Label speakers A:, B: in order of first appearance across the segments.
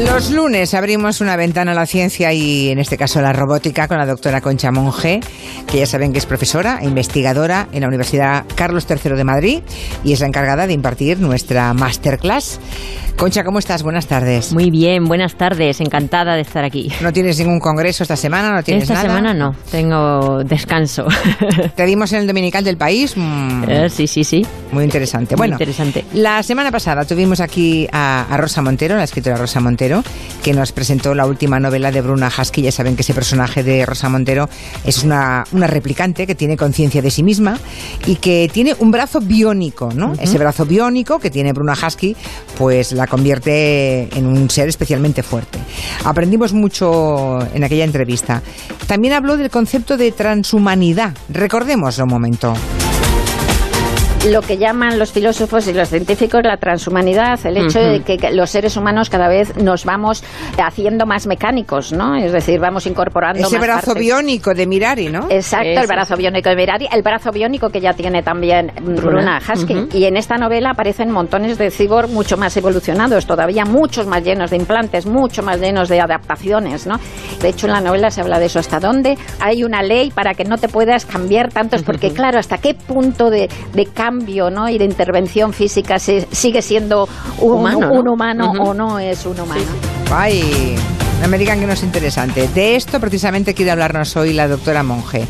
A: Los lunes abrimos una ventana a la ciencia y en este caso a la robótica con la doctora Concha Monge, que ya saben que es profesora e investigadora en la Universidad Carlos III de Madrid y es la encargada de impartir nuestra masterclass. Concha, ¿cómo estás? Buenas tardes.
B: Muy bien, buenas tardes, encantada de estar aquí.
A: ¿No tienes ningún congreso esta semana? ¿No tienes
B: esta semana no, tengo descanso.
A: Te dimos en el Dominical del País.
B: Mm, eh, sí, sí, sí.
A: Muy interesante.
B: Muy
A: bueno,
B: interesante.
A: la semana pasada tuvimos aquí a, a Rosa Montero, la escritora Rosa Montero que nos presentó la última novela de Bruna Husky. Ya saben que ese personaje de Rosa Montero es una, una replicante que tiene conciencia de sí misma y que tiene un brazo biónico, ¿no? Ese brazo biónico que tiene Bruna Husky, pues la convierte en un ser especialmente fuerte. Aprendimos mucho en aquella entrevista. También habló del concepto de transhumanidad. Recordemos un momento
C: lo que llaman los filósofos y los científicos la transhumanidad, el hecho de que los seres humanos cada vez nos vamos haciendo más mecánicos, ¿no? Es decir, vamos incorporando
A: ese brazo biónico de Mirari, ¿no?
C: Exacto, el brazo biónico de Mirari, el brazo biónico que ya tiene también Bruna, Husky. Y en esta novela aparecen montones de cyborg mucho más evolucionados, todavía muchos más llenos de implantes, mucho más llenos de adaptaciones, ¿no? De hecho, en la novela se habla de eso. ¿Hasta dónde hay una ley para que no te puedas cambiar tantos? Porque, claro, ¿hasta qué punto de, de cambio ¿no? y de intervención física sigue siendo un humano, un humano o no es un humano.
A: Ay, no me digan que no es interesante. De esto precisamente quiere hablarnos hoy la doctora Monge,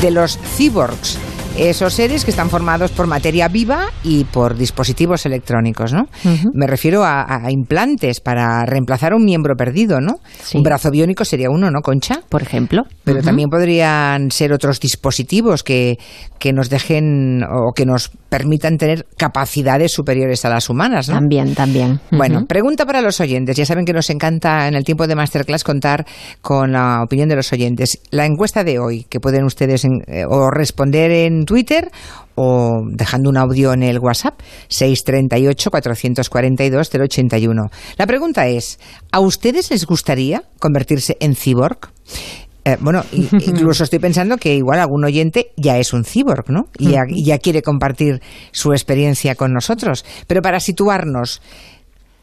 A: de los cyborgs esos seres que están formados por materia viva y por dispositivos electrónicos, ¿no? Me refiero a, implantes para reemplazar un miembro perdido, ¿no? Un brazo biónico sería uno, ¿no, Concha?
B: Por ejemplo.
A: Pero también podrían ser otros dispositivos que, que nos dejen o que nos permitan tener capacidades superiores a las humanas, ¿no?
B: También, también.
A: Bueno, pregunta para los oyentes. Ya saben que nos encanta en el tiempo de Masterclass contar con la opinión de los oyentes. La encuesta de hoy, que pueden ustedes eh, o responder en Twitter o dejando un audio en el WhatsApp 638-442-081. La pregunta es, ¿a ustedes les gustaría convertirse en cyborg? Eh, bueno, incluso estoy pensando que igual algún oyente ya es un cyborg, ¿no? y ya quiere compartir su experiencia con nosotros. Pero para situarnos,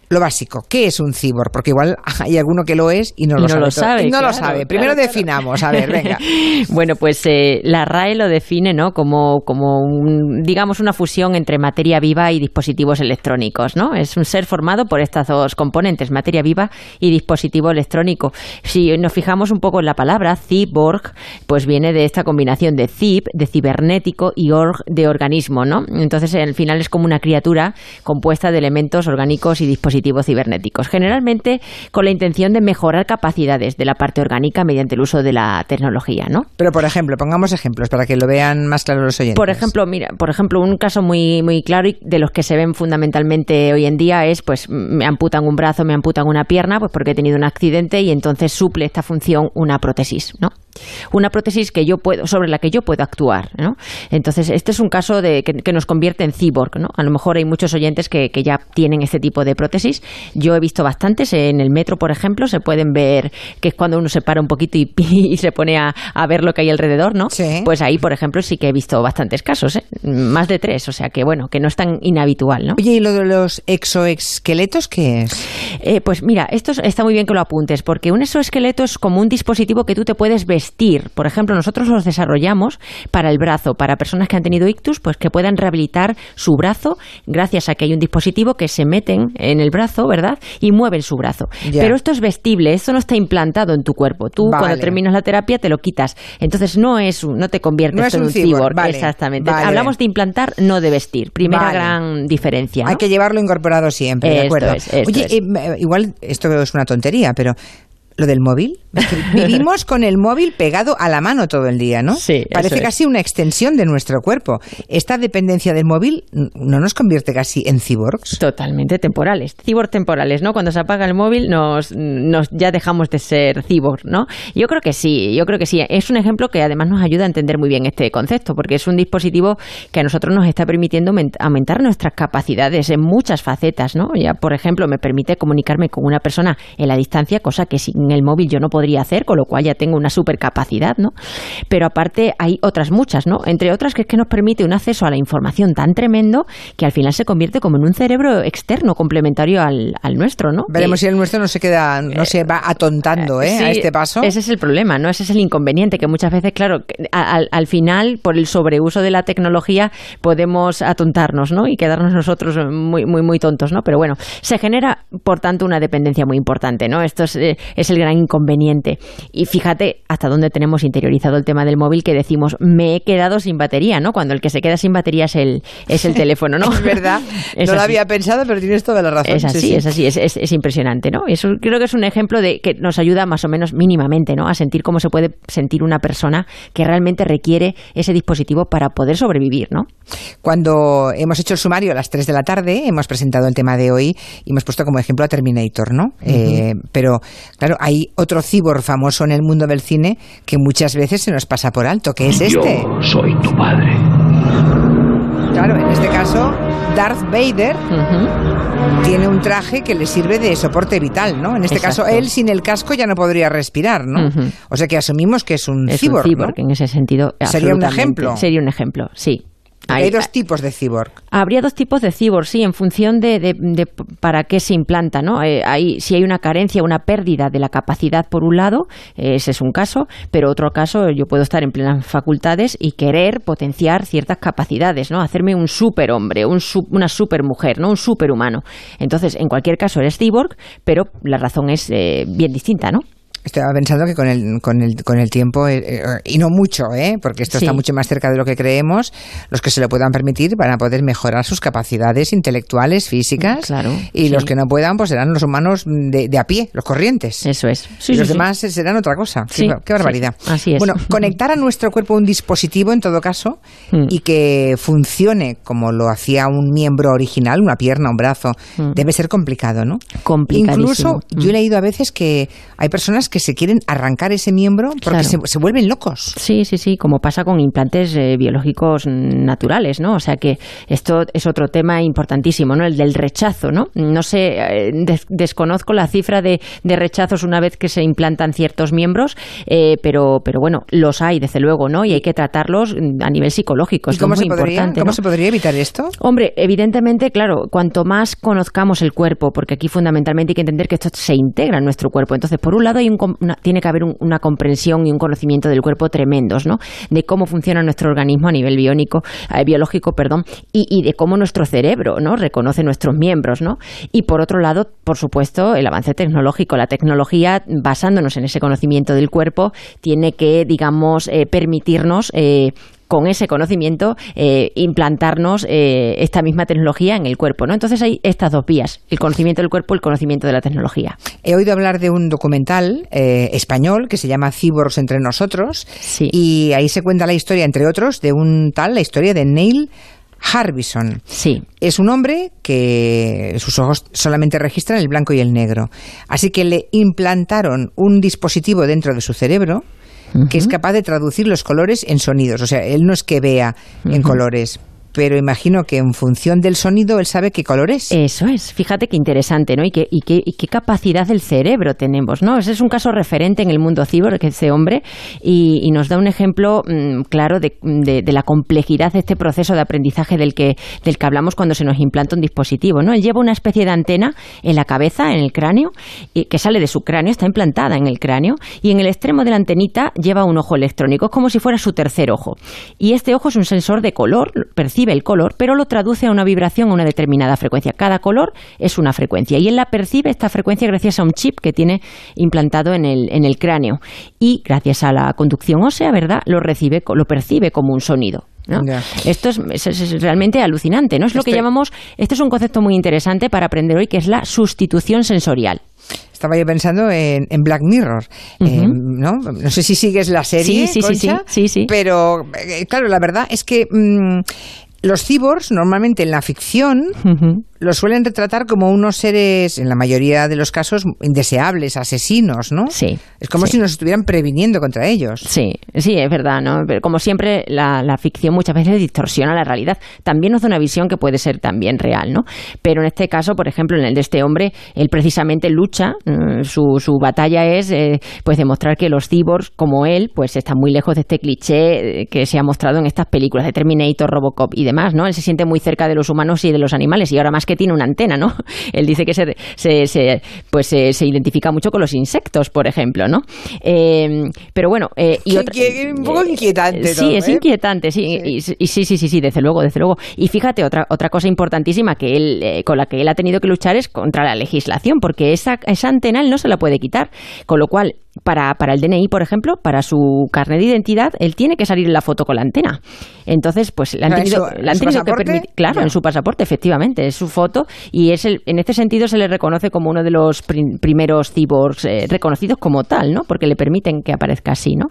A: lo básico. ¿Qué es un cyborg? Porque igual hay alguno que lo es y no, lo, sabe. no lo sabe. Primero definamos. A ver, venga.
B: bueno, pues eh, la RAE lo define ¿no? como, como digamos, una fusión entre materia viva y dispositivos electrónicos. ¿no? Es un ser formado por estas dos componentes, materia viva y dispositivo electrónico. Si nos fijamos un poco en la palabra, cyborg, pues viene de esta combinación de cib, de cibernético, y org, de organismo. ¿no? Entonces, al final es como una criatura compuesta de elementos orgánicos y dispositivos cibernéticos, generalmente con la intención de mejorar capacidades de la parte orgánica mediante el uso de la tecnología, ¿no?
A: Pero por ejemplo, pongamos ejemplos para que lo vean más claro los oyentes.
B: Por ejemplo, mira, por ejemplo, un caso muy muy claro y de los que se ven fundamentalmente hoy en día es pues me amputan un brazo, me amputan una pierna, pues porque he tenido un accidente y entonces suple esta función una prótesis, ¿no? Una prótesis que yo puedo, sobre la que yo puedo actuar, ¿no? Entonces, este es un caso de que, nos convierte en cyborg, ¿no? A lo mejor hay muchos oyentes que, que ya tienen este tipo de prótesis yo he visto bastantes en el metro, por ejemplo, se pueden ver que es cuando uno se para un poquito y, se pone a, ver lo que hay alrededor, ¿no? Pues ahí, por ejemplo, sí que he visto bastantes casos, ¿eh? más de tres, o sea que bueno, que no es tan inhabitual, ¿no?
A: Oye, ¿y lo de los exoesqueletos qué es?
B: Eh, pues mira, esto está muy bien que lo apuntes, porque un exoesqueleto es como un dispositivo que tú te puedes vestir. Por ejemplo, nosotros los desarrollamos para el brazo, para personas que han tenido ictus, pues que puedan rehabilitar su brazo gracias a que hay un dispositivo que se meten en el brazo ¿verdad? Y mueven su brazo. Pero esto es vestible, esto no está implantado en tu cuerpo. Tú cuando terminas la terapia te lo quitas. Entonces no es no te conviertes en un cyborg. Exactamente. Hablamos de implantar, no de vestir. Primera gran diferencia.
A: Hay que llevarlo incorporado siempre, de acuerdo. Oye, eh, igual esto es una tontería, pero lo del móvil. Vivimos con el móvil pegado a la mano todo el día, ¿no?
B: Sí.
A: Parece casi una extensión de nuestro cuerpo. Esta dependencia del móvil no nos convierte casi en cyborgs.
B: Totalmente temporales. Cyborg temporales, ¿no? Cuando se apaga el móvil nos, nos ya dejamos de ser cyborg, ¿no? Yo creo que sí, yo creo que sí. Es un ejemplo que además nos ayuda a entender muy bien este concepto, porque es un dispositivo que a nosotros nos está permitiendo aumentar nuestras capacidades en muchas facetas, ¿no? Ya, por ejemplo, me permite comunicarme con una persona en la distancia, cosa que sin el móvil yo no podría hacer, con lo cual ya tengo una supercapacidad, ¿no? Pero aparte hay otras muchas, ¿no? Entre otras que es que nos permite un acceso a la información tan tremendo que al final se convierte como en un cerebro externo complementario al, nuestro, ¿no?
A: Veremos si el nuestro no se queda, no se va atontando, ¿eh? a este paso.
B: Ese es el problema, ¿no? Ese es el inconveniente que muchas veces, claro, al, al final por el sobreuso de la tecnología podemos atontarnos, ¿no? Y quedarnos nosotros muy, muy, muy tontos, ¿no? Pero bueno, se genera, por tanto, una dependencia muy importante, ¿no? Esto es, eh, es el gran inconveniente. Y fíjate hasta dónde tenemos interiorizado el tema del móvil que decimos, me he quedado sin batería, ¿no? Cuando el que se queda sin batería es el, es el teléfono, ¿no?
A: es verdad. no lo había pensado, pero tienes toda la razón.
B: Es así, es así, es, es, impresionante, ¿no? Eso creo que es un ejemplo de que nos ayuda más o menos mínimamente, ¿no? A sentir cómo se puede sentir una persona que realmente requiere ese dispositivo para poder sobrevivir, ¿no?
A: Cuando hemos hecho el sumario a las 3 de la tarde, hemos presentado el tema de hoy y hemos puesto como ejemplo a Terminator, ¿no? Eh, pero, claro, hay otro cibor famoso en el mundo del cine que muchas veces se nos pasa por alto, que es este.
D: Yo soy tu padre.
A: Claro, en este caso, Darth Vader tiene un traje que le sirve de soporte vital, ¿no? En este caso, él sin el casco ya no podría respirar, ¿no? O sea que asumimos que es un
B: es
A: cyborg,
B: un en ese sentido.
A: Sería un ejemplo.
B: Sería un ejemplo, sí.
A: Hay, dos tipos de cyborg.
B: Habría dos tipos de cyborg, sí, en función de, para qué se implanta, ¿no? Eh, si hay una carencia, una pérdida de la capacidad por un lado, ese es un caso, pero otro caso, yo puedo estar en plenas facultades y querer potenciar ciertas capacidades, ¿no? Hacerme un superhombre, un, una supermujer, ¿no? Un superhumano. Entonces, en cualquier caso eres cyborg, pero la razón es eh, bien distinta, ¿no?
A: Estaba pensando que con el, con el, con el tiempo, eh, eh, y no mucho, ¿eh? porque esto está mucho más cerca de lo que creemos, los que se lo puedan permitir van a poder mejorar sus capacidades intelectuales, físicas, y los que no puedan, pues serán los humanos de, de a pie, los corrientes.
B: Eso es.
A: y los demás serán otra cosa. Qué, barbaridad.
B: Así es.
A: Bueno, conectar a nuestro cuerpo un dispositivo, en todo caso, mm. y que funcione como lo hacía un miembro original, una pierna, un brazo, mm. debe ser complicado, ¿no? Incluso yo he mm. leído a veces que hay personas que se quieren arrancar ese miembro porque se, vuelven locos.
B: Sí, sí, sí, como pasa con implantes eh, biológicos naturales, ¿no? O sea que esto es otro tema importantísimo, ¿no? El del rechazo, ¿no? No sé, eh, desconozco la cifra de, rechazos una vez que se implantan ciertos miembros, eh, pero, pero bueno, los hay, desde luego, ¿no? Y hay que tratarlos a nivel psicológico. ¿Y
A: cómo,
B: se,
A: podría, ¿cómo se podría evitar esto?
B: Hombre, evidentemente, claro, cuanto más conozcamos el cuerpo, porque aquí fundamentalmente hay que entender que esto se integra en nuestro cuerpo. Entonces, por un lado hay un tiene que haber una comprensión y un conocimiento del cuerpo tremendos, ¿no? De cómo funciona nuestro organismo a nivel biónico, eh, biológico, perdón, y, de cómo nuestro cerebro, ¿no? Reconoce nuestros miembros, ¿no? Y por otro lado, por supuesto, el avance tecnológico. La tecnología, basándonos en ese conocimiento del cuerpo, tiene que, digamos, eh, permitirnos eh, con ese conocimiento eh, implantarnos eh, esta misma tecnología en el cuerpo. ¿no? Entonces hay estas dos vías, el conocimiento del cuerpo y el conocimiento de la tecnología.
A: He oído hablar de un documental eh, español que se llama Cyborgs entre nosotros y ahí se cuenta la historia, entre otros, de un tal, la historia de Neil Harbison.
B: Sí.
A: Es un hombre que sus ojos solamente registran el blanco y el negro. Así que le implantaron un dispositivo dentro de su cerebro que es capaz de traducir los colores en sonidos. O sea, él no es que vea en colores, pero imagino que en función del sonido él sabe qué color es.
B: Eso es, fíjate qué interesante, ¿no? Y qué, y qué, y qué capacidad del cerebro tenemos, ¿no? Ese es un caso referente en el mundo ciber, que ese hombre, y, nos da un ejemplo mm, claro de, de, la complejidad de este proceso de aprendizaje del que, del que hablamos cuando se nos implanta un dispositivo, ¿no? Él lleva una especie de antena en la cabeza, en el cráneo, y, que sale de su cráneo, está implantada en el cráneo, y en el extremo de la antenita lleva un ojo electrónico, es como si fuera su tercer ojo. Y este ojo es un sensor de color, percibe el color, pero lo traduce a una vibración a una determinada frecuencia. Cada color es una frecuencia y él la percibe esta frecuencia gracias a un chip que tiene implantado en el, en el cráneo y gracias a la conducción ósea, ¿verdad? Lo recibe, lo percibe como un sonido. Esto es, realmente alucinante, ¿no? Es lo que llamamos, este es un concepto muy interesante para aprender hoy, que es la sustitución sensorial.
A: Estaba yo pensando en, Black Mirror, eh, ¿no? No sé si sigues la serie,
B: sí, sí, sí, sí, sí,
A: pero eh, claro, la verdad es que mm, los cyborgs normalmente en la ficción lo suelen retratar como unos seres, en la mayoría de los casos, indeseables, asesinos, ¿no?
B: Sí.
A: Es como si nos estuvieran previniendo contra ellos.
B: Sí, sí, es verdad, ¿no? Pero como siempre, la, ficción muchas veces distorsiona la realidad. También nos da una visión que puede ser también real, ¿no? Pero en este caso, por ejemplo, en el de este hombre, él precisamente lucha, mm, su, su batalla es eh, pues demostrar que los cyborgs, como él, pues están muy lejos de este cliché eh, que se ha mostrado en estas películas de Terminator, Robocop y demás, ¿no? Él se siente muy cerca de los humanos y de los animales y ahora más que tiene una antena, ¿no? Él dice que se, se, pues se, identifica mucho con los insectos, por ejemplo, ¿no? Eh, pero bueno,
A: eh, y un poco inquietante.
B: Sí, es inquietante, sí, Y, sí, sí, sí, sí, desde luego, desde luego. Y fíjate otra otra cosa importantísima que él con la que él ha tenido que luchar es contra la legislación, porque esa esa antena él no se la puede quitar, con lo cual para, para el DNI, por ejemplo, para su carnet de identidad, él tiene que salir en la foto con la antena. Entonces, pues le han tenido, que permitir. Claro, en su pasaporte, efectivamente, es su foto y es el, en este sentido se le reconoce como uno de los primeros cyborgs eh, reconocidos como tal, ¿no? Porque le permiten que aparezca así, ¿no?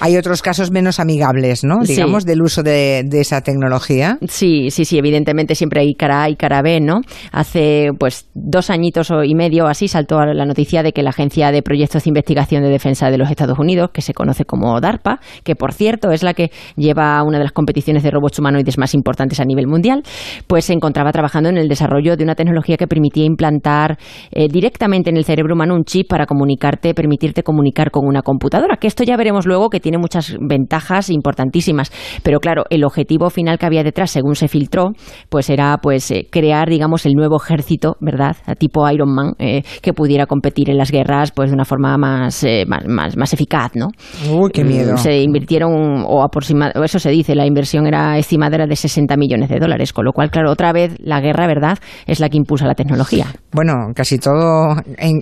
A: Hay otros casos menos amigables, ¿no? Digamos, del uso de, esa tecnología.
B: Sí, sí, sí, evidentemente siempre hay cara A y cara B, ¿no? Hace, pues, dos añitos y medio así saltó la noticia de que la Agencia de Proyectos de Investigación de Defensa de los Estados Unidos, que se conoce como DARPA, que por cierto es la que lleva una de las competiciones de robots humanoides más importantes a nivel mundial, pues se encontraba trabajando en el desarrollo de una tecnología que permitía implantar eh, directamente en el cerebro humano un chip para comunicarte, permitirte comunicar con una computadora, que esto ya veremos luego que tiene muchas ventajas importantísimas, pero claro, el objetivo final que había detrás, según se filtró, pues era pues eh, crear, digamos, el nuevo ejército, ¿verdad? Tipo Iron Man, eh, que pudiera competir en las guerras pues de una forma más más, más, eficaz, ¿no?
A: Uy, qué miedo.
B: Se invirtieron, o aproximadamente, eso se dice, la inversión era estimada de 60 millones de dólares, con lo cual, claro, otra vez la guerra, ¿verdad?, es la que impulsa la tecnología.
A: Bueno, casi todo,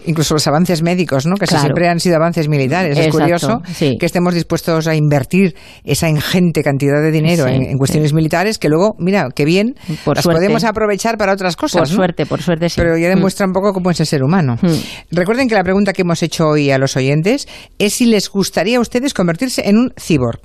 A: incluso los avances médicos, ¿no?, casi siempre han sido avances militares. Es curioso que estemos dispuestos a invertir esa ingente cantidad de dinero en, cuestiones militares que luego, mira, qué bien, las podemos aprovechar para otras cosas.
B: Por suerte, por suerte sí.
A: Pero ya demuestra mm. un poco cómo es el ser humano. Mm. Recuerden que la pregunta que hemos hecho hoy a los oyentes es si les gustaría a ustedes convertirse en un cyborg.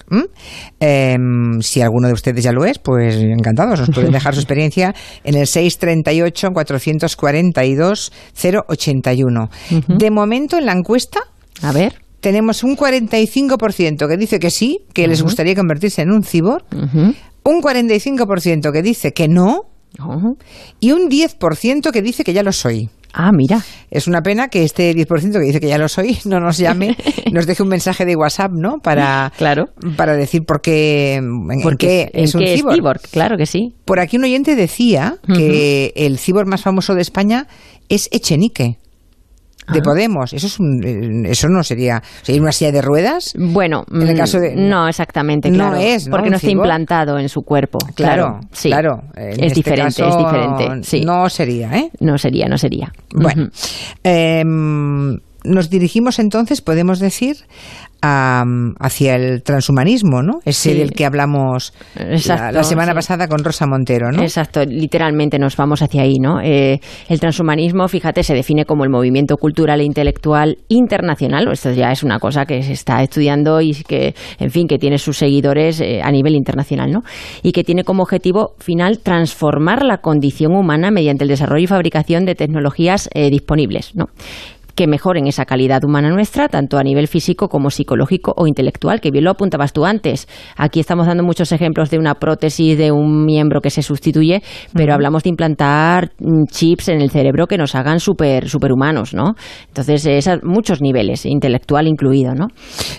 A: Em, si alguno de ustedes ya lo es, pues encantados. Nos pueden dejar su experiencia en el 638-442-081. De momento, en la encuesta...
B: A ver
A: tenemos un 45% que dice que sí, que les gustaría convertirse en un cyborg, un 45% que dice que no, y un 10% que dice que ya lo soy.
B: Ah, mira.
A: Es una pena que este 10% que dice que ya lo soy no nos llame, nos deje un mensaje de WhatsApp, ¿no? Para,
B: claro.
A: para decir por qué, en, qué es un cyborg.
B: Claro que sí.
A: Por aquí un oyente decía que el cyborg más famoso de España es Echenique de ah. Podemos. Eso es eh, eso no sería, sería una silla de ruedas.
B: Bueno, en el caso de mm, no exactamente, claro, no es, porque no está implantado en su cuerpo.
A: Claro, claro,
B: es este diferente, es diferente.
A: No sería, ¿eh?
B: No sería, no sería.
A: Bueno, em, nos dirigimos entonces, podemos decir, hacia el transhumanismo, ¿no? Ese del que hablamos la, semana pasada con Rosa Montero, ¿no?
B: Exacto, literalmente nos vamos hacia ahí, ¿no? Eh, el transhumanismo, fíjate, se define como el movimiento cultural e intelectual internacional, esto ya es una cosa que se está estudiando y que, en fin, que tiene sus seguidores eh, a nivel internacional, ¿no? Y que tiene como objetivo final transformar la condición humana mediante el desarrollo y fabricación de tecnologías eh, disponibles, ¿no? Que mejoren esa calidad humana nuestra, tanto a nivel físico como psicológico o intelectual, que bien lo apuntabas tú antes. Aquí estamos dando muchos ejemplos de una prótesis de un miembro que se sustituye, pero hablamos de implantar mm, chips en el cerebro que nos hagan super superhumanos, ¿no? Entonces, es a muchos niveles, intelectual incluido, ¿no?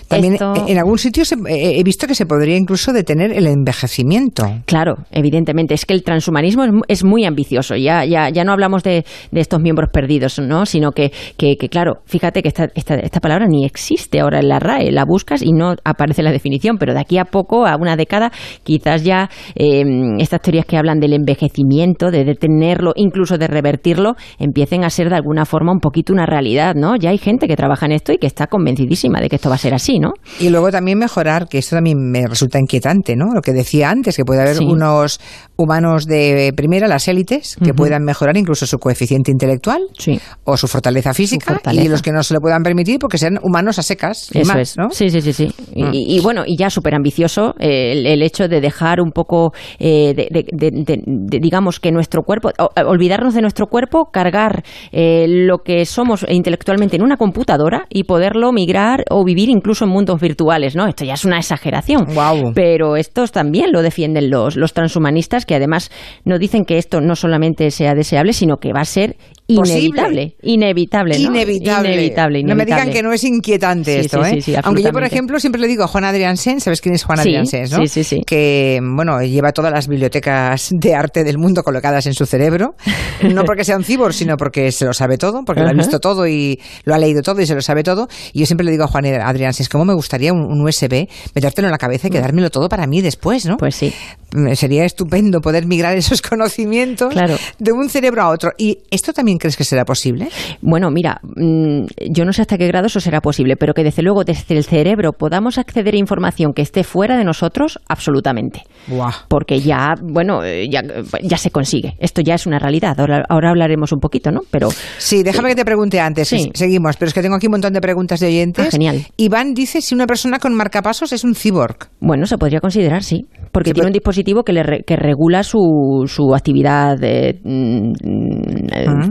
A: También en algún sitio he visto que se podría incluso detener el envejecimiento.
B: Claro, evidentemente. Es que el transhumanismo es, muy ambicioso. Ya, ya, ya no hablamos de, de estos miembros perdidos, ¿no? Sino que, que que claro, fíjate que esta, esta, esta, palabra ni existe ahora en la RAE, la buscas y no aparece la definición, pero de aquí a poco, a una década, quizás ya em, estas teorías que hablan del envejecimiento, de detenerlo, incluso de revertirlo, empiecen a ser de alguna forma un poquito una realidad, ¿no? Ya hay gente que trabaja en esto y que está convencidísima de que esto va a ser así, ¿no?
A: Y luego también mejorar, que esto también me resulta inquietante, ¿no? Lo que decía antes, que puede haber unos humanos de primera, las élites, que puedan mejorar incluso su coeficiente intelectual o su fortaleza física fortaleza, y los que no se lo puedan permitir porque sean humanos a secas.
B: Eso es. ¿no? Sí, sí, sí. sí. Mm. Y, bueno, y ya súper ambicioso el, el, hecho de dejar un poco, eh, de, digamos, que nuestro cuerpo, olvidarnos de nuestro cuerpo, cargar eh, lo que somos intelectualmente en una computadora y poderlo migrar o vivir incluso en mundos virtuales, ¿no? Esto ya es una exageración.
A: Wow.
B: Pero estos también lo defienden los, los transhumanistas, que además no dicen que esto no solamente sea deseable, sino que va a ser Inevitable, inevitable,
A: ¿no? Inevitable. No me digan que no es inquietante esto, ¿eh? Aunque yo, por ejemplo, siempre le digo a Juan Adrián Sen, ¿sabes quién es Juan Adrián Sen, no?
B: Sí, sí, sí.
A: Que, bueno, lleva todas las bibliotecas de arte del mundo colocadas en su cerebro. No porque sea un cibor, sino porque se lo sabe todo, porque lo ha visto todo y lo ha leído todo y se lo sabe todo. Y yo siempre le digo a Juan Adrián Sen, ¿cómo me gustaría un, USB, metértelo en la cabeza y quedármelo todo para mí después, ¿no?
B: Pues sí.
A: Mm, sería estupendo poder migrar esos conocimientos de un cerebro a otro. ¿Y esto también crees que será posible?
B: Bueno, mira, mm, yo no sé hasta qué grado eso será posible, pero que desde luego desde el cerebro podamos acceder a información que esté fuera de nosotros, absolutamente. Porque ya, bueno, eh, ya, ya se consigue. Esto ya es una realidad. Ahora, hablaremos un poquito, ¿no? Pero
A: Sí, déjame que te pregunte antes. Seguimos, pero es que tengo aquí un montón de preguntas de oyentes.
B: Ah, genial.
A: Iván dice si una persona con marcapasos es un cyborg.
B: Bueno, se podría considerar, sí. Porque tiene un dispositivo que, le, que regula su, su actividad de, mm,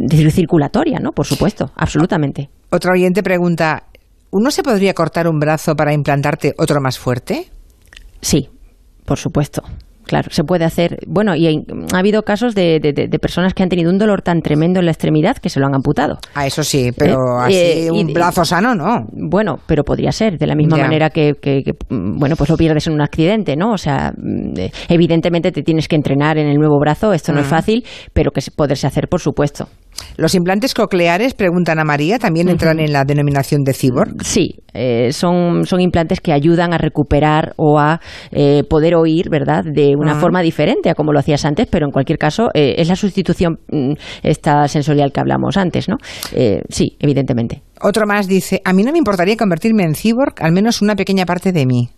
B: de circulatoria, ¿no? Por supuesto, absolutamente.
A: Otro oyente pregunta, ¿uno se podría cortar un brazo para implantarte otro más fuerte?
B: Sí, por supuesto. Claro, se puede hacer. Bueno, y ha habido casos de, personas que han tenido un dolor tan tremendo en la extremidad que se lo han amputado.
A: Ah, eso sí, pero eh, así un brazo sano, ¿no?
B: Bueno, pero podría ser, de la misma manera que, bueno, pues lo pierdes en un accidente, ¿no? O sea, mm, eh, evidentemente te tienes que entrenar en el nuevo brazo, esto no es fácil, pero que poderse hacer, por supuesto.
A: ¿Los implantes cocleares, preguntan a María, también entran en la denominación de cyborg?
B: Sí, eh, son, son implantes que ayudan a recuperar o a eh, poder oír, ¿verdad?, de una forma diferente a como lo hacías antes, pero en cualquier caso eh, es la sustitución mm, esta sensorial que hablamos antes, ¿no? sí, evidentemente.
A: Otro más dice, a mí no me importaría convertirme en cyborg, al menos una pequeña parte de mí.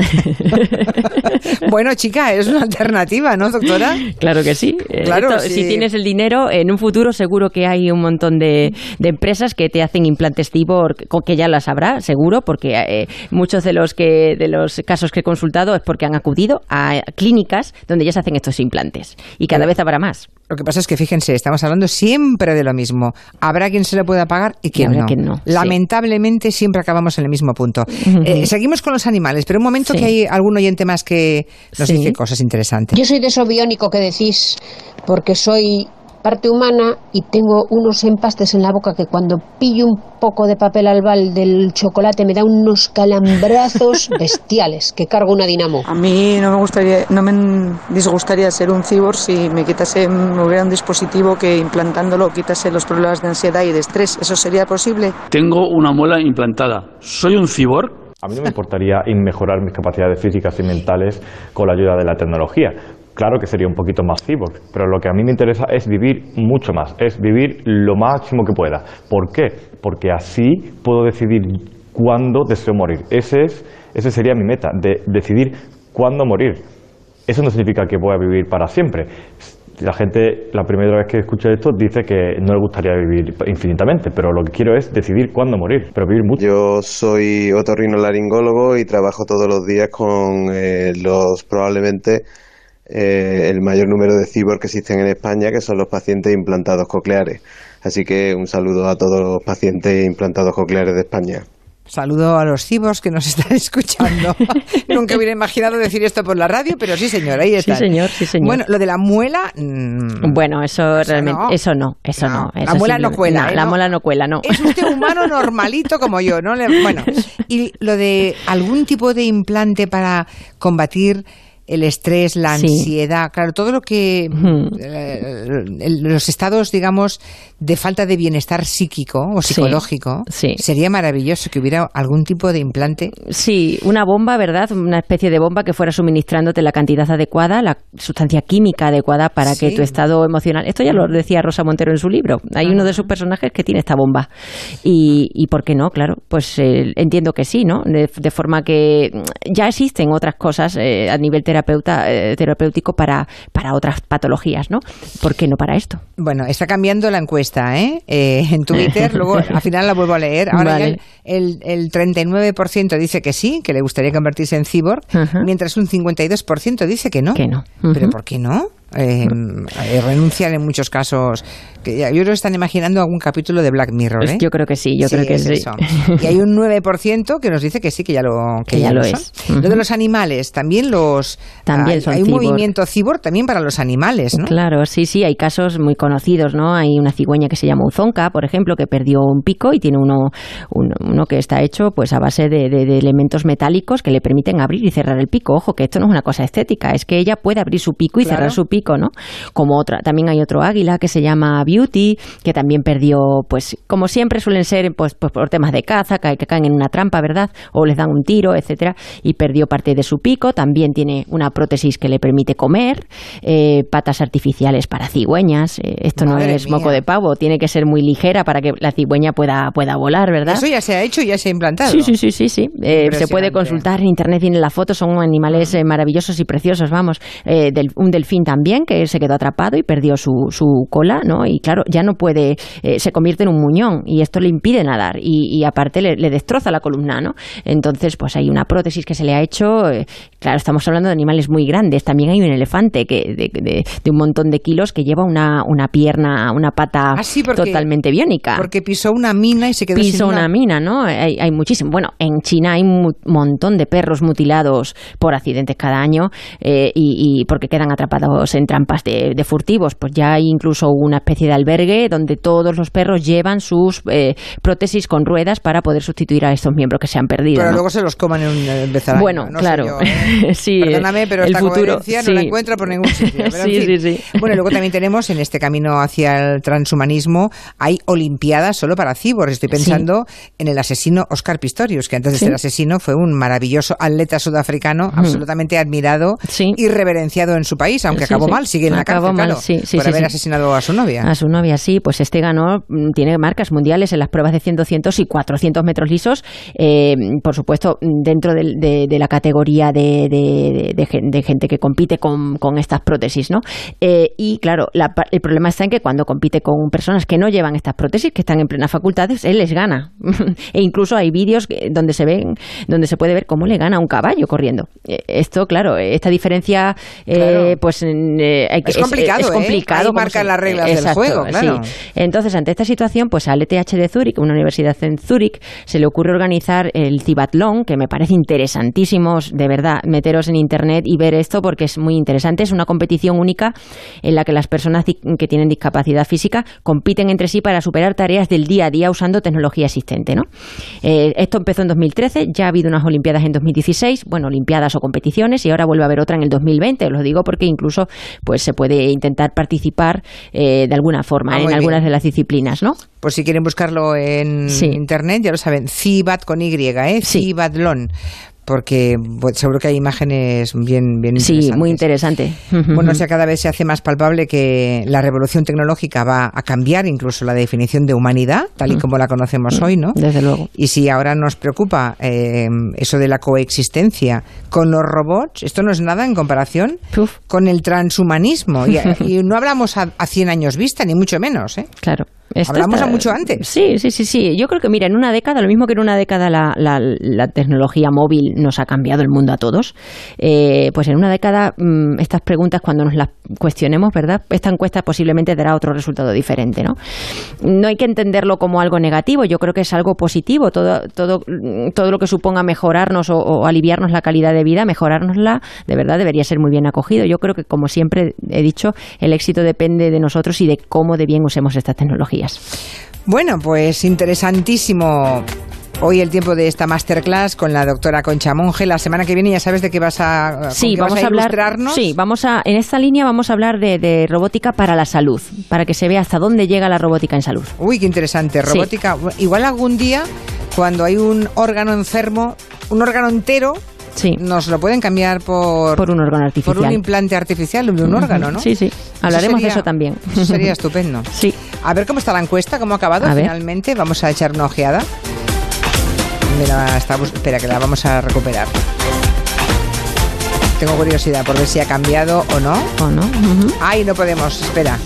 A: bueno, chica, es una alternativa, ¿no, doctora?
B: Claro que sí. Eh, claro, Si tienes el dinero, en un futuro seguro que hay un montón de, empresas que te hacen implantes Tibor, que ya las habrá, seguro, porque eh, muchos de los, que, de los casos que he consultado es porque han acudido a clínicas donde ya se hacen estos implantes. Y cada vez habrá más.
A: Lo que pasa es que fíjense, estamos hablando siempre de lo mismo. Habrá quien se lo pueda pagar y quien, no. Lamentablemente siempre acabamos en el mismo punto. Eh, seguimos con los animales, pero un momento que hay algún oyente más que nos dice cosas interesantes.
D: Yo soy de eso biónico que decís, porque soy parte humana y tengo unos empastes en la boca que cuando pillo un poco de papel albal del chocolate me da unos calambrazos bestiales que cargo una dinamo.
E: A mí no me gustaría, no me disgustaría ser un cibor si me quitase, me hubiera un dispositivo que implantándolo quitase los problemas de ansiedad y de estrés. ¿Eso sería posible?
F: Tengo una muela implantada. ¿Soy un cibor?
G: A mí no me importaría mejorar mis capacidades físicas y mentales con la ayuda de la tecnología claro que sería un poquito más cyborg, pero lo que a mí me interesa es vivir mucho más, es vivir lo máximo que pueda. ¿Por qué? Porque así puedo decidir cuándo deseo morir. Ese, es, ese sería mi meta, de decidir cuándo morir. Eso no significa que voy a vivir para siempre. La gente, la primera vez que escucha esto, dice que no le gustaría vivir infinitamente, pero lo que quiero es decidir cuándo morir, pero vivir mucho.
H: Yo soy otorrinolaringólogo y trabajo todos los días con eh, los probablemente eh, el mayor número de cibor que existen en España, que son los pacientes implantados cocleares. Así que un saludo a todos los pacientes implantados cocleares de España.
A: Saludo a los cibos que nos están escuchando. Nunca hubiera imaginado decir esto por la radio, pero sí, señor, ahí está.
B: Sí, señor, sí, señor.
A: Bueno, lo de la muela. Mm,
B: bueno, eso, realmente. Eso no, eso no.
A: la muela no cuela.
B: ¿eh? la muela no cuela, no.
A: Es usted humano normalito como yo, ¿no? Bueno, y lo de algún tipo de implante para combatir el estrés, la ansiedad, claro, todo lo que eh, los estados, digamos, de falta de bienestar psíquico o psicológico, sería maravilloso que hubiera algún tipo de implante.
B: Sí, una bomba, ¿verdad? Una especie de bomba que fuera suministrándote la cantidad adecuada, la sustancia química adecuada para que tu estado emocional. Esto ya lo decía Rosa Montero en su libro. Hay uno de sus personajes que tiene esta bomba. Y, y ¿por qué no? Claro, pues eh, entiendo que sí, ¿no? De, forma que ya existen otras cosas eh, a nivel terapéutico terapeuta, eh, terapéutico para, para otras patologías, ¿no? ¿Por qué no para esto?
A: Bueno, está cambiando la encuesta, ¿eh? eh en Twitter, luego al final la vuelvo a leer. Ahora ya el, el, 39% dice que sí, que le gustaría convertirse en cyborg, mientras un 52% dice que no.
B: Que no.
A: ¿Pero por qué no? Eh, eh, renuncian en muchos casos. Que yo creo que están imaginando algún capítulo de Black Mirror. ¿eh?
B: Yo creo que sí, yo creo que sí.
A: Y hay un 9% que nos dice que sí, que ya lo, que, ya, lo, es. Lo de los animales, también los.
B: También
A: hay, hay un movimiento cibor también para los animales, ¿no?
B: Claro, sí, sí, hay casos muy conocidos, ¿no? Hay una cigüeña que se llama Uzonka, por ejemplo, que perdió un pico y tiene uno, uno, que está hecho pues a base de, de, elementos metálicos que le permiten abrir y cerrar el pico. Ojo, que esto no es una cosa estética, es que ella puede abrir su pico y cerrar su pico ¿no? Como otra, también hay otro águila que se llama Beauty, que también perdió, pues, como siempre suelen ser, pues, pues por temas de caza, que, caen en una trampa, ¿verdad? O les dan un tiro, etcétera, y perdió parte de su pico. También tiene una prótesis que le permite comer, eh, patas artificiales para cigüeñas. Eh, esto no es moco de pavo, tiene que ser muy ligera para que la cigüeña pueda, pueda volar, ¿verdad?
A: Eso ya se ha hecho y ya se ha implantado.
B: Sí, sí, sí, sí. sí. Eh, se puede consultar en internet, tiene la foto, son animales maravillosos y preciosos, vamos. un delfín también que se quedó atrapado y perdió su, su cola, ¿no? Y claro, ya no puede, eh, se convierte en un muñón y esto le impide nadar y, aparte le, destroza la columna, ¿no? Entonces, pues hay una prótesis que se le ha hecho, eh, claro, estamos hablando de animales muy grandes, también hay un elefante que de, un montón de kilos que lleva una, una pierna, una pata
A: ah,
B: totalmente biónica.
A: Porque pisó una mina y se quedó
B: pisó
A: una...
B: una... mina, ¿no? Hay, hay muchísimo. Bueno, en China hay un montón de perros mutilados por accidentes cada año eh, y, y porque quedan atrapados en trampas de, furtivos. Pues ya hay incluso una especie de albergue donde todos los perros llevan sus eh, prótesis con ruedas para poder sustituir a estos miembros que se han perdido.
A: Pero luego se los coman en un becerraje.
B: Bueno, claro. ¿eh? sí,
A: Perdóname, pero esta futuro, no la encuentro por ningún sitio. sí, sí, sí. Bueno, luego también tenemos en este camino hacia el transhumanismo, hay olimpiadas solo para cibors. Estoy pensando en el asesino Oscar Pistorius, que antes de ser asesino fue un maravilloso atleta sudafricano, absolutamente admirado y reverenciado en su país, aunque acabó mal, sigue en la cárcel, mal, sí, sí, por haber asesinado a su novia.
B: A su novia, sí, pues este ganó, mm, tiene marcas mundiales en las pruebas de 100, 200 y 400 metros lisos, eh, por supuesto, dentro de, la categoría de, de, gente que compite con, estas prótesis, ¿no? Eh, y claro, el problema está en que cuando compite con personas que no llevan estas prótesis, que están en plenas facultades, él les gana. e incluso hay vídeos donde se ven, donde se puede ver cómo le gana a un caballo corriendo. Eh, esto, claro, esta diferencia, pues
A: es complicado, es, complicado
B: marcar
A: las reglas del juego, claro.
B: Entonces, ante esta situación, pues al ETH de Zúrich, una universidad en Zúrich, se le ocurre organizar el Cibatlón, que me parece interesantísimo, de verdad, meteros en internet y ver esto porque es muy interesante. Es una competición única en la que las personas que tienen discapacidad física compiten entre sí para superar tareas del día a día usando tecnología existente, ¿no? Eh, esto empezó en 2013, ya ha habido unas Olimpiadas en 2016, bueno, Olimpiadas o competiciones, y ahora vuelve a haber otra en el 2020. Os lo digo porque incluso pues se puede intentar participar eh, de alguna forma ah, en algunas de las disciplinas, ¿no?
A: Pues si quieren buscarlo en internet, ya lo saben, CIBAT con Y, ¿eh? CIBATLON porque seguro que hay imágenes bien, bien
B: Sí, muy interesante.
A: Bueno, o sea, cada vez se hace más palpable que la revolución tecnológica va a cambiar incluso la definición de humanidad, tal y como la conocemos hoy, ¿no?
B: Desde luego.
A: Y si ahora nos preocupa eh, eso de la coexistencia con los robots, esto no es nada en comparación con el transhumanismo. Y, no hablamos a, a 100 años vista, ni mucho menos, ¿eh?
B: Claro.
A: Hablamos a mucho antes.
B: Sí, sí, sí, sí. Yo creo que, mira, en una década, lo mismo que en una década la, la, tecnología móvil nos ha cambiado el mundo a todos, eh, pues en una década mm, estas preguntas, cuando nos las cuestionemos, ¿verdad? Esta encuesta posiblemente dará otro resultado diferente, ¿no? No hay que entenderlo como algo negativo, yo creo que es algo positivo. Todo, todo, todo lo que suponga mejorarnos o, aliviarnos la calidad de vida, mejorárnosla, de verdad debería ser muy bien acogido. Yo creo que, como siempre he dicho, el éxito depende de nosotros y de cómo de bien usemos esta tecnología.
A: Bueno, pues interesantísimo. Hoy el tiempo de esta masterclass con la doctora Concha Monge. La semana que viene ya sabes de qué vas a,
B: sí, vamos a, hablar. Sí, vamos a en esta línea vamos a hablar de, robótica para la salud, para que se vea hasta dónde llega la robótica en salud.
A: Uy, qué interesante. Robótica. Igual algún día cuando hay un órgano enfermo, un órgano entero
B: Sí.
A: Nos lo pueden cambiar por...
B: Por un órgano artificial.
A: Por un implante artificial de un órgano, ¿no?
B: Sí, sí. Hablaremos de eso también.
A: Eso sería estupendo.
B: Sí.
A: A ver cómo está la encuesta, cómo ha acabado finalmente. Vamos a echar una ojeada. Mira, está, espera, que la vamos a recuperar. tengo curiosidad por ver si ha cambiado o no.
B: ¿O no?
A: Ay, no podemos, espera.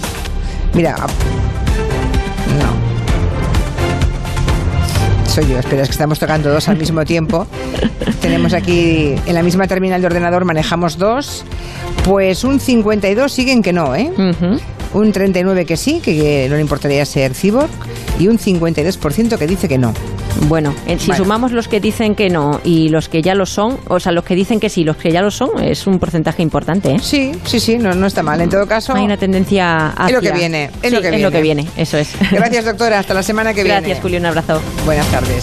A: Mira. No. Soy yo, espera, es que estamos tocando dos al mismo tiempo. Tenemos aquí, en la misma terminal de ordenador manejamos dos. Pues un 52 siguen que no, ¿eh? Un 39 que sí, que no le importaría ser cyborg. Y un 52% que dice que no.
B: Bueno, eh, si sumamos los que dicen que no y los que ya lo son, o sea, los que dicen que sí y los que ya lo son, es un porcentaje importante. ¿eh?
A: Sí, sí, sí, no, no está mal. En todo caso,
B: hay una tendencia hacia...
A: Es lo que viene, es
B: Sí,
A: lo que
B: es
A: viene.
B: lo que viene, eso es.
A: Gracias, doctora. Hasta la semana que viene.
B: Gracias, Julio. Un abrazo.
A: Buenas tardes.